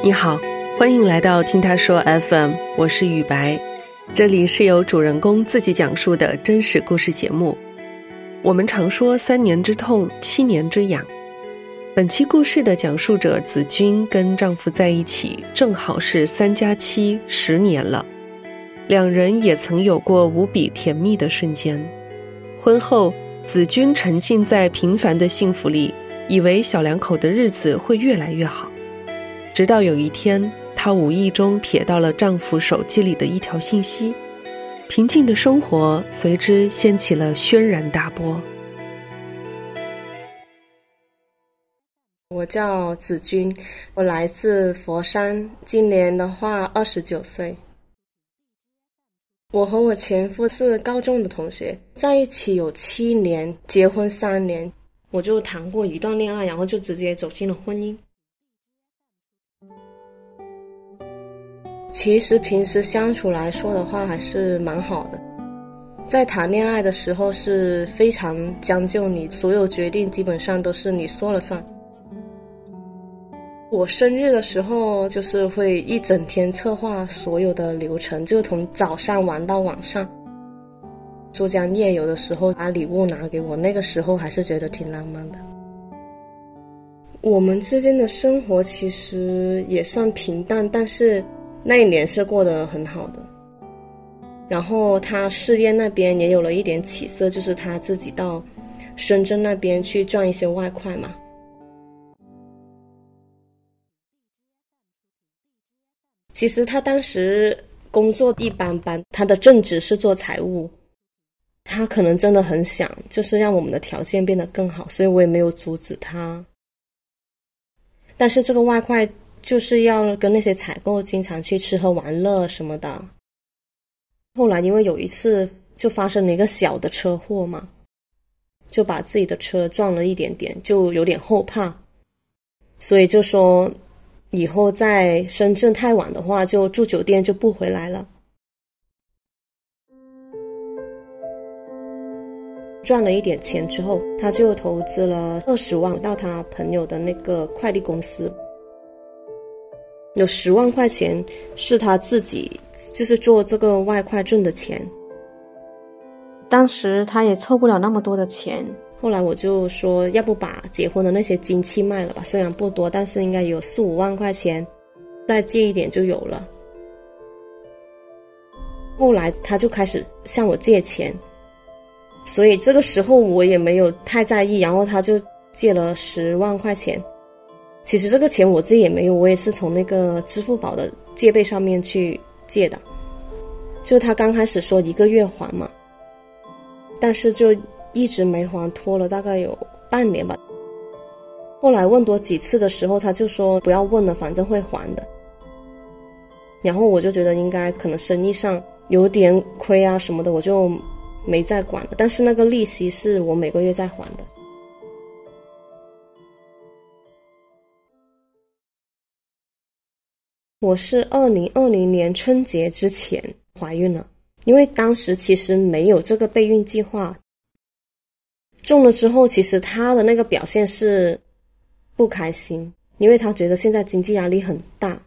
你好，欢迎来到听他说 FM，我是雨白，这里是由主人公自己讲述的真实故事节目。我们常说三年之痛，七年之痒。本期故事的讲述者子君跟丈夫在一起，正好是三加七十年了，两人也曾有过无比甜蜜的瞬间。婚后，子君沉浸在平凡的幸福里，以为小两口的日子会越来越好。直到有一天，她无意中瞥到了丈夫手机里的一条信息，平静的生活随之掀起了轩然大波。我叫子君，我来自佛山，今年的话二十九岁。我和我前夫是高中的同学，在一起有七年，结婚三年，我就谈过一段恋爱，然后就直接走进了婚姻。其实平时相处来说的话，还是蛮好的。在谈恋爱的时候是非常将就你，所有决定基本上都是你说了算。我生日的时候，就是会一整天策划所有的流程，就从早上玩到晚上。珠江夜游的时候，把礼物拿给我，那个时候还是觉得挺浪漫的。我们之间的生活其实也算平淡，但是。那一年是过得很好的，然后他事业那边也有了一点起色，就是他自己到深圳那边去赚一些外快嘛。其实他当时工作一般般，他的正职是做财务，他可能真的很想，就是让我们的条件变得更好，所以我也没有阻止他。但是这个外快。就是要跟那些采购经常去吃喝玩乐什么的。后来因为有一次就发生了一个小的车祸嘛，就把自己的车撞了一点点，就有点后怕，所以就说以后在深圳太晚的话，就住酒店就不回来了。赚了一点钱之后，他就投资了二十万到他朋友的那个快递公司。有十万块钱是他自己，就是做这个外快挣的钱。当时他也凑不了那么多的钱，后来我就说，要不把结婚的那些金器卖了吧？虽然不多，但是应该有四五万块钱，再借一点就有了。后来他就开始向我借钱，所以这个时候我也没有太在意，然后他就借了十万块钱。其实这个钱我自己也没有，我也是从那个支付宝的借呗上面去借的。就他刚开始说一个月还嘛，但是就一直没还，拖了大概有半年吧。后来问多几次的时候，他就说不要问了，反正会还的。然后我就觉得应该可能生意上有点亏啊什么的，我就没再管了。但是那个利息是我每个月在还的。我是二零二零年春节之前怀孕了，因为当时其实没有这个备孕计划。中了之后，其实他的那个表现是不开心，因为他觉得现在经济压力很大。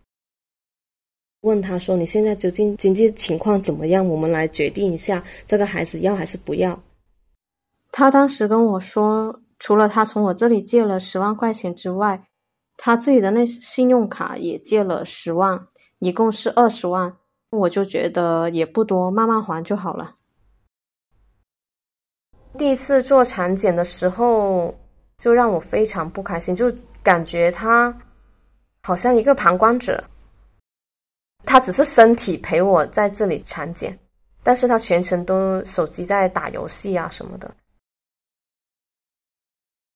问他说：“你现在究竟经济情况怎么样？我们来决定一下这个孩子要还是不要。”他当时跟我说，除了他从我这里借了十万块钱之外。他自己的那信用卡也借了十万，一共是二十万，我就觉得也不多，慢慢还就好了。第一次做产检的时候，就让我非常不开心，就感觉他好像一个旁观者，他只是身体陪我在这里产检，但是他全程都手机在打游戏啊什么的。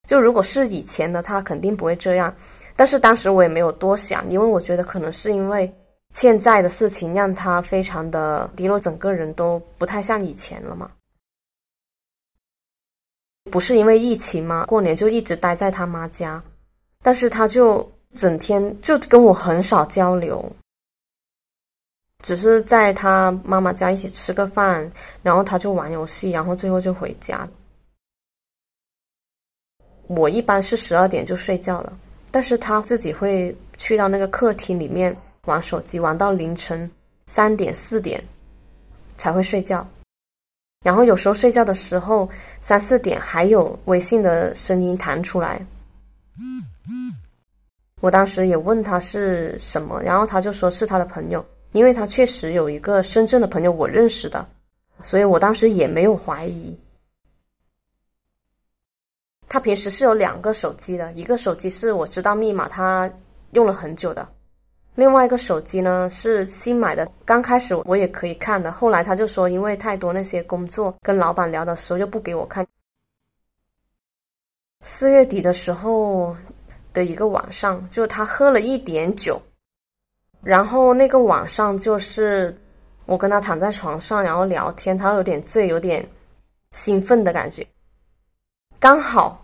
就如果是以前的他，肯定不会这样。但是当时我也没有多想，因为我觉得可能是因为欠债的事情让他非常的低落，整个人都不太像以前了嘛。不是因为疫情吗？过年就一直待在他妈家，但是他就整天就跟我很少交流，只是在他妈妈家一起吃个饭，然后他就玩游戏，然后最后就回家。我一般是十二点就睡觉了。但是他自己会去到那个客厅里面玩手机，玩到凌晨三点四点才会睡觉。然后有时候睡觉的时候三四点还有微信的声音弹出来。我当时也问他是什么，然后他就说是他的朋友，因为他确实有一个深圳的朋友我认识的，所以我当时也没有怀疑。他平时是有两个手机的，一个手机是我知道密码，他用了很久的；另外一个手机呢是新买的，刚开始我也可以看的，后来他就说因为太多那些工作跟老板聊的时候就不给我看。四月底的时候的一个晚上，就他喝了一点酒，然后那个晚上就是我跟他躺在床上，然后聊天，他有点醉，有点兴奋的感觉。刚好，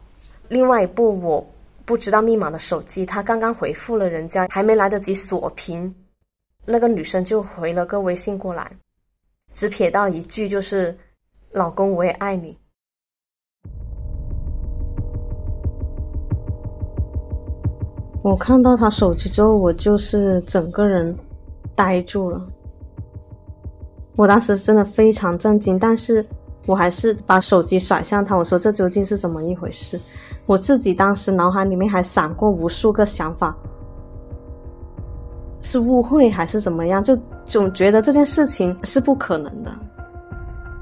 另外一部我不知道密码的手机，他刚刚回复了人家，还没来得及锁屏，那个女生就回了个微信过来，只撇到一句就是“老公，我也爱你”。我看到他手机之后，我就是整个人呆住了，我当时真的非常震惊，但是。我还是把手机甩向他，我说：“这究竟是怎么一回事？”我自己当时脑海里面还闪过无数个想法，是误会还是怎么样？就总觉得这件事情是不可能的。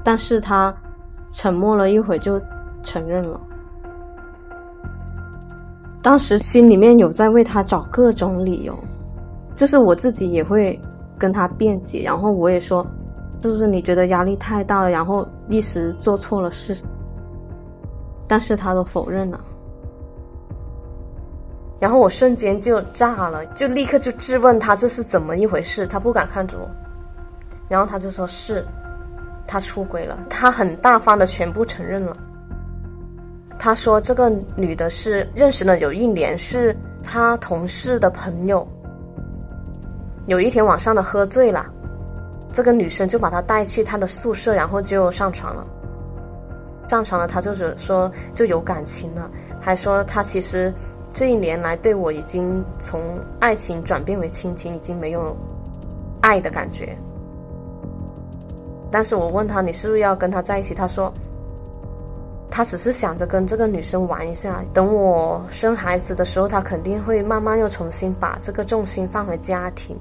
但是他沉默了一会，就承认了。当时心里面有在为他找各种理由，就是我自己也会跟他辩解，然后我也说。是不是你觉得压力太大了，然后一时做错了事？但是他都否认了，然后我瞬间就炸了，就立刻就质问他这是怎么一回事？他不敢看着我，然后他就说是，他出轨了，他很大方的全部承认了。他说这个女的是认识了有一年，是他同事的朋友，有一天晚上的喝醉了。这个女生就把他带去他的宿舍，然后就上床了。上床了，他就是说就有感情了，还说他其实这一年来对我已经从爱情转变为亲情，已经没有爱的感觉。但是我问他你是不是要跟他在一起？他说他只是想着跟这个女生玩一下，等我生孩子的时候，他肯定会慢慢又重新把这个重心放回家庭。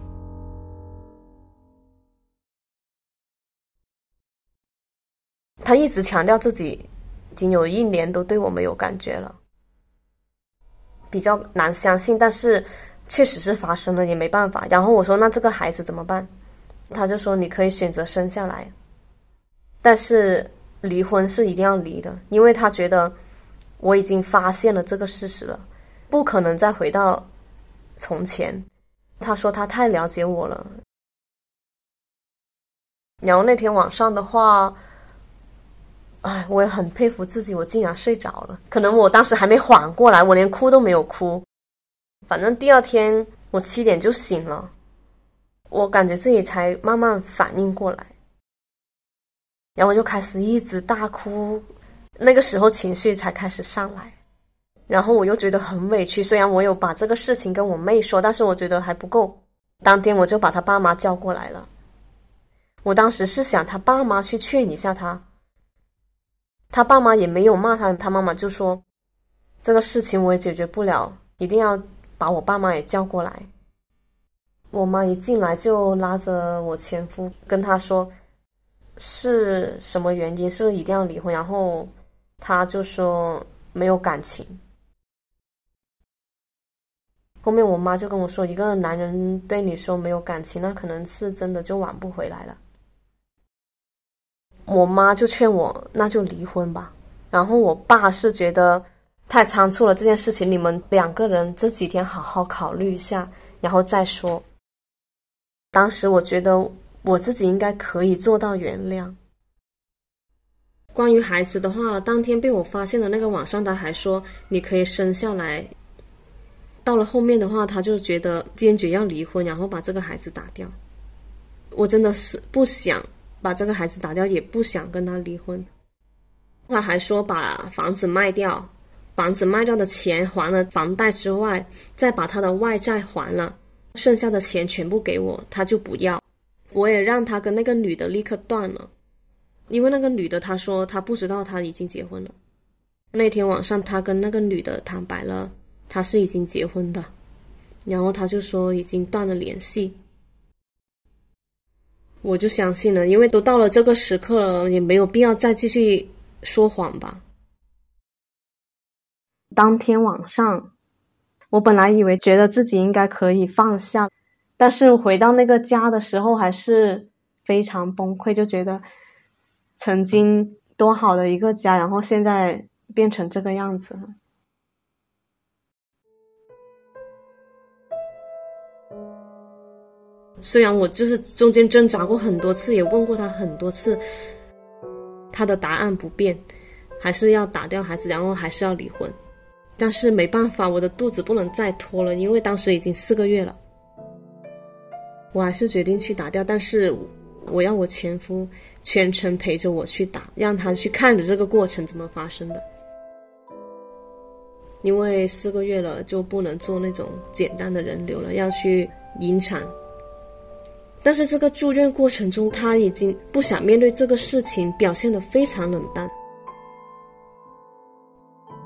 他一直强调自己已经有一年都对我没有感觉了，比较难相信，但是确实是发生了，也没办法。然后我说：“那这个孩子怎么办？”他就说：“你可以选择生下来，但是离婚是一定要离的，因为他觉得我已经发现了这个事实了，不可能再回到从前。”他说他太了解我了。然后那天晚上的话。哎，我也很佩服自己，我竟然睡着了。可能我当时还没缓过来，我连哭都没有哭。反正第二天我七点就醒了，我感觉自己才慢慢反应过来，然后我就开始一直大哭。那个时候情绪才开始上来，然后我又觉得很委屈。虽然我有把这个事情跟我妹说，但是我觉得还不够。当天我就把他爸妈叫过来了。我当时是想他爸妈去劝一下他。他爸妈也没有骂他，他妈妈就说：“这个事情我也解决不了，一定要把我爸妈也叫过来。”我妈一进来就拉着我前夫跟他说：“是什么原因？是不是一定要离婚？”然后他就说：“没有感情。”后面我妈就跟我说：“一个男人对你说没有感情，那可能是真的就挽不回来了。”我妈就劝我，那就离婚吧。然后我爸是觉得太仓促了这件事情，你们两个人这几天好好考虑一下，然后再说。当时我觉得我自己应该可以做到原谅。关于孩子的话，当天被我发现的那个晚上，他还说你可以生下来。到了后面的话，他就觉得坚决要离婚，然后把这个孩子打掉。我真的是不想。把这个孩子打掉，也不想跟他离婚。他还说把房子卖掉，房子卖掉的钱还了房贷之外，再把他的外债还了，剩下的钱全部给我，他就不要。我也让他跟那个女的立刻断了，因为那个女的她说她不知道他已经结婚了。那天晚上他跟那个女的坦白了，他是已经结婚的，然后他就说已经断了联系。我就相信了，因为都到了这个时刻，也没有必要再继续说谎吧。当天晚上，我本来以为觉得自己应该可以放下，但是回到那个家的时候，还是非常崩溃，就觉得曾经多好的一个家，然后现在变成这个样子了。虽然我就是中间挣扎过很多次，也问过他很多次，他的答案不变，还是要打掉孩子，然后还是要离婚。但是没办法，我的肚子不能再拖了，因为当时已经四个月了。我还是决定去打掉，但是我要我前夫全程陪着我去打，让他去看着这个过程怎么发生的。因为四个月了就不能做那种简单的人流了，要去引产。但是这个住院过程中，他已经不想面对这个事情，表现得非常冷淡。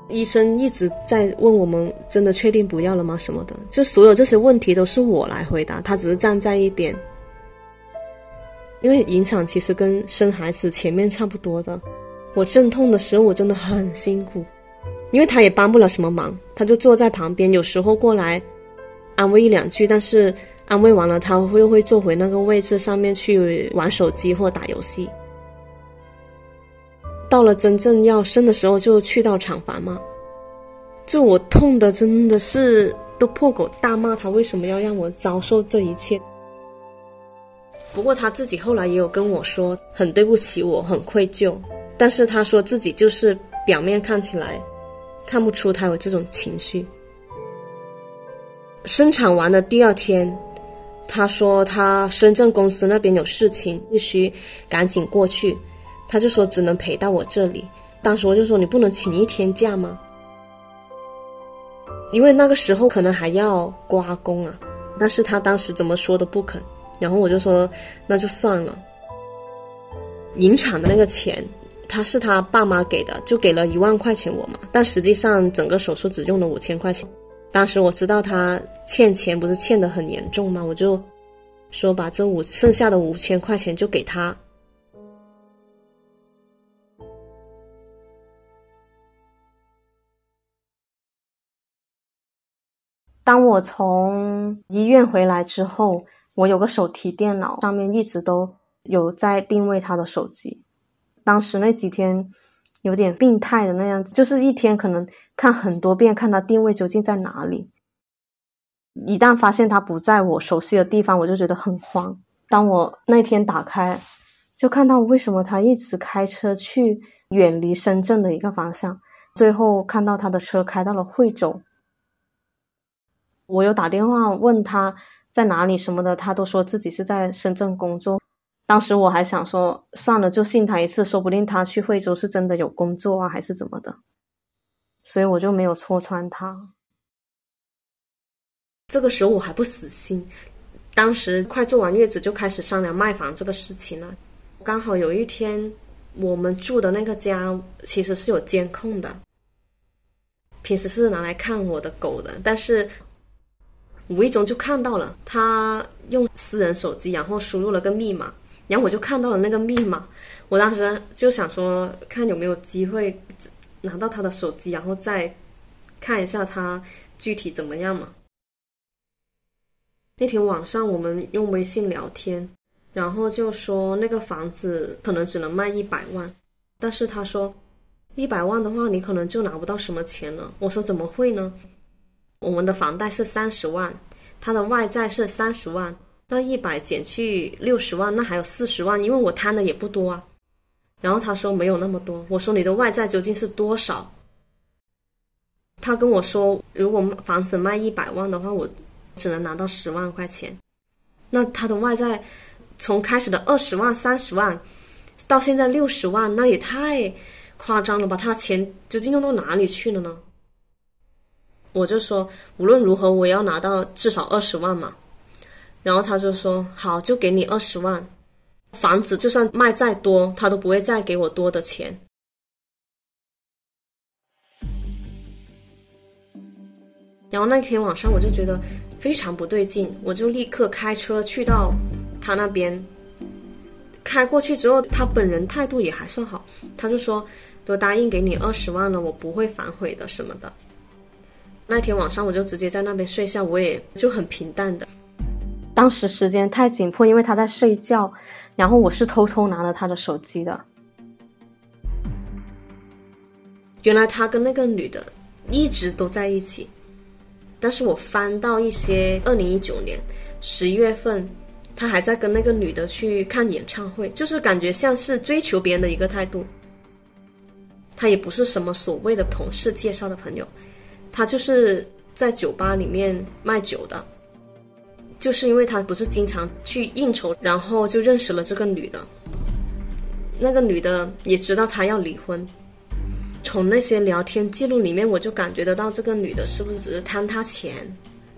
医生一直在问我们：“真的确定不要了吗？”什么的，就所有这些问题都是我来回答，他只是站在一边。因为引产其实跟生孩子前面差不多的，我阵痛的时候我真的很辛苦，因为他也帮不了什么忙，他就坐在旁边，有时候过来安慰一两句，但是安慰完了，他会又会坐回那个位置上面去玩手机或打游戏。到了真正要生的时候，就去到产房嘛。就我痛的真的是都破口大骂他为什么要让我遭受这一切。不过他自己后来也有跟我说，很对不起我，很愧疚。但是他说自己就是表面看起来看不出他有这种情绪。生产完的第二天，他说他深圳公司那边有事情，必须赶紧过去。他就说只能陪到我这里，当时我就说你不能请一天假吗？因为那个时候可能还要刮工啊，但是他当时怎么说都不肯，然后我就说那就算了。引产的那个钱，他是他爸妈给的，就给了一万块钱我嘛，但实际上整个手术只用了五千块钱。当时我知道他欠钱不是欠的很严重吗？我就说把这五剩下的五千块钱就给他。当我从医院回来之后，我有个手提电脑，上面一直都有在定位他的手机。当时那几天有点病态的那样子，就是一天可能看很多遍，看他定位究竟在哪里。一旦发现他不在我熟悉的地方，我就觉得很慌。当我那天打开，就看到为什么他一直开车去远离深圳的一个方向，最后看到他的车开到了惠州。我有打电话问他在哪里什么的，他都说自己是在深圳工作。当时我还想说，算了，就信他一次，说不定他去惠州是真的有工作啊，还是怎么的。所以我就没有戳穿他。这个时候我还不死心，当时快坐完月子就开始商量卖房这个事情了。刚好有一天，我们住的那个家其实是有监控的，平时是拿来看我的狗的，但是。无意中就看到了他用私人手机，然后输入了个密码，然后我就看到了那个密码。我当时就想说，看有没有机会拿到他的手机，然后再看一下他具体怎么样嘛。那天晚上我们用微信聊天，然后就说那个房子可能只能卖一百万，但是他说一百万的话，你可能就拿不到什么钱了。我说怎么会呢？我们的房贷是三十万，他的外债是三十万，那一百减去六十万，那还有四十万，因为我摊的也不多啊。然后他说没有那么多，我说你的外债究竟是多少？他跟我说，如果房子卖一百万的话，我只能拿到十万块钱。那他的外债从开始的二十万、三十万，到现在六十万，那也太夸张了吧？他钱究竟用到哪里去了呢？我就说无论如何我要拿到至少二十万嘛。然后他就说好，就给你二十万，房子就算卖再多，他都不会再给我多的钱。然后那天晚上我就觉得非常不对劲，我就立刻开车去到他那边。开过去之后，他本人态度也还算好，他就说都答应给你二十万了，我不会反悔的什么的。那天晚上我就直接在那边睡下，我也就很平淡的。当时时间太紧迫，因为他在睡觉，然后我是偷偷拿了他的手机的。原来他跟那个女的一直都在一起，但是我翻到一些二零一九年十一月份。他还在跟那个女的去看演唱会，就是感觉像是追求别人的一个态度。他也不是什么所谓的同事介绍的朋友，他就是在酒吧里面卖酒的。就是因为他不是经常去应酬，然后就认识了这个女的。那个女的也知道他要离婚，从那些聊天记录里面，我就感觉得到这个女的是不是只是贪他钱。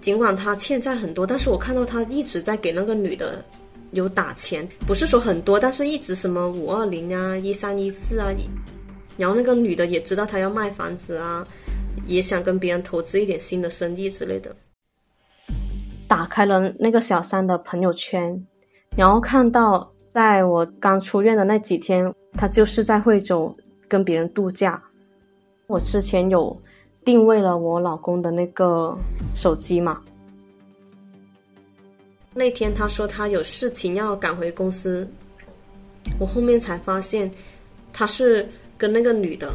尽管他欠债很多，但是我看到他一直在给那个女的有打钱，不是说很多，但是一直什么五二零啊、一三一四啊，然后那个女的也知道他要卖房子啊，也想跟别人投资一点新的生意之类的。打开了那个小三的朋友圈，然后看到在我刚出院的那几天，他就是在惠州跟别人度假。我之前有。定位了我老公的那个手机嘛。那天他说他有事情要赶回公司，我后面才发现他是跟那个女的，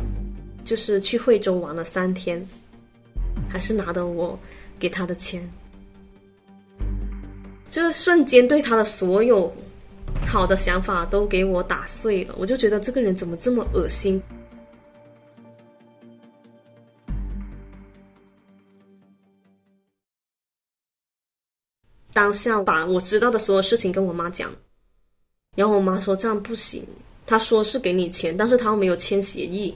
就是去惠州玩了三天，还是拿的我给他的钱，就是瞬间对他的所有好的想法都给我打碎了，我就觉得这个人怎么这么恶心。当下把我知道的所有事情跟我妈讲，然后我妈说这样不行，她说是给你钱，但是她又没有签协议，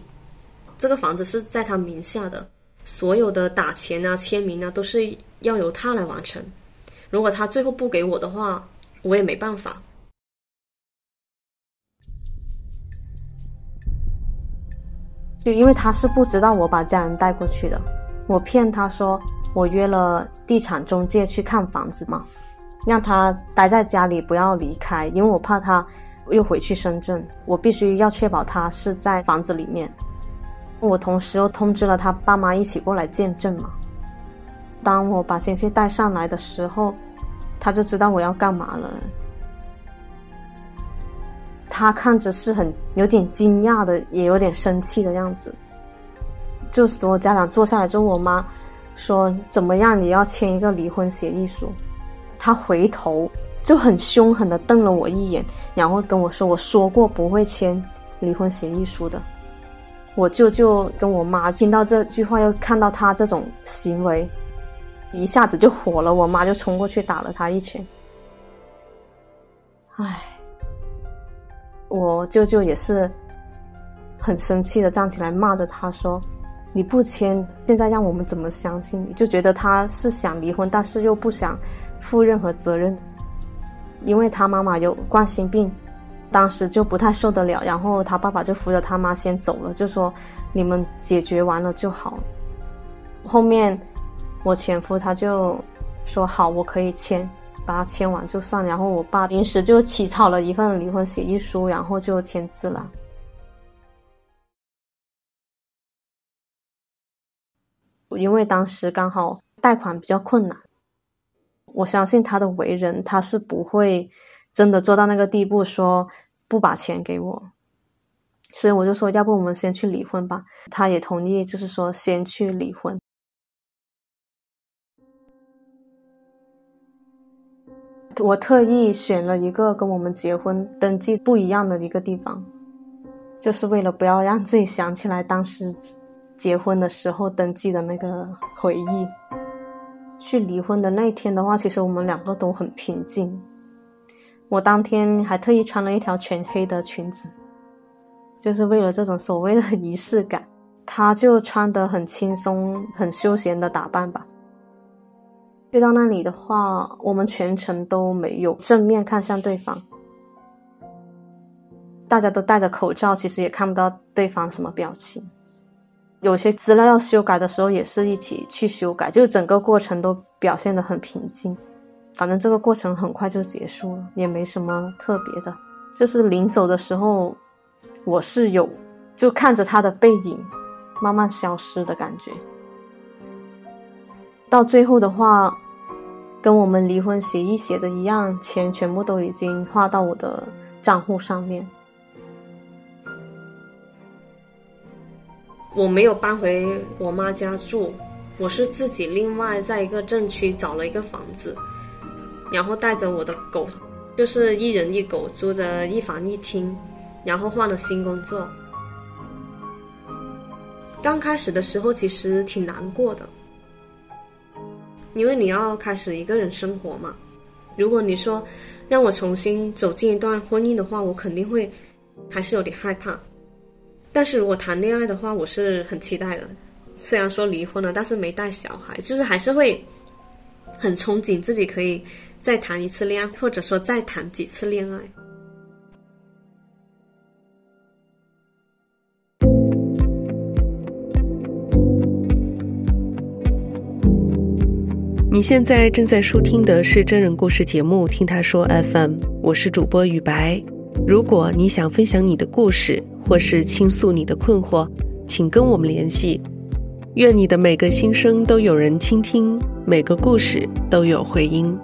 这个房子是在她名下的，所有的打钱啊、签名啊都是要由她来完成。如果他最后不给我的话，我也没办法。就因为他是不知道我把家人带过去的，我骗他说。我约了地产中介去看房子嘛，让他待在家里不要离开，因为我怕他又回去深圳，我必须要确保他是在房子里面。我同时又通知了他爸妈一起过来见证嘛。当我把星星带上来的时候，他就知道我要干嘛了。他看着是很有点惊讶的，也有点生气的样子。就所有家长坐下来之后，我妈。说怎么样？你要签一个离婚协议书。他回头就很凶狠的瞪了我一眼，然后跟我说：“我说过不会签离婚协议书的。”我舅舅跟我妈听到这句话，又看到他这种行为，一下子就火了。我妈就冲过去打了他一拳。唉，我舅舅也是很生气的站起来骂着他说。你不签，现在让我们怎么相信你？就觉得他是想离婚，但是又不想负任何责任，因为他妈妈有冠心病，当时就不太受得了。然后他爸爸就扶着他妈先走了，就说你们解决完了就好。后面我前夫他就说好，我可以签，把它签完就算。然后我爸临时就起草了一份离婚协议书，然后就签字了。因为当时刚好贷款比较困难，我相信他的为人，他是不会真的做到那个地步，说不把钱给我。所以我就说，要不我们先去离婚吧。他也同意，就是说先去离婚。我特意选了一个跟我们结婚登记不一样的一个地方，就是为了不要让自己想起来当时。结婚的时候登记的那个回忆，去离婚的那一天的话，其实我们两个都很平静。我当天还特意穿了一条全黑的裙子，就是为了这种所谓的 仪式感。他就穿得很轻松、很休闲的打扮吧。去到那里的话，我们全程都没有正面看向对方，大家都戴着口罩，其实也看不到对方什么表情。有些资料要修改的时候，也是一起去修改，就整个过程都表现得很平静。反正这个过程很快就结束了，也没什么特别的。就是临走的时候，我是有就看着他的背影慢慢消失的感觉。到最后的话。跟我们离婚协议写的一样，钱全部都已经划到我的账户上面。我没有搬回我妈家住，我是自己另外在一个镇区找了一个房子，然后带着我的狗，就是一人一狗租着一房一厅，然后换了新工作。刚开始的时候其实挺难过的。因为你要开始一个人生活嘛，如果你说让我重新走进一段婚姻的话，我肯定会还是有点害怕。但是如果谈恋爱的话，我是很期待的。虽然说离婚了，但是没带小孩，就是还是会很憧憬自己可以再谈一次恋爱，或者说再谈几次恋爱。你现在正在收听的是真人故事节目《听他说 FM》，我是主播雨白。如果你想分享你的故事，或是倾诉你的困惑，请跟我们联系。愿你的每个心声都有人倾听，每个故事都有回音。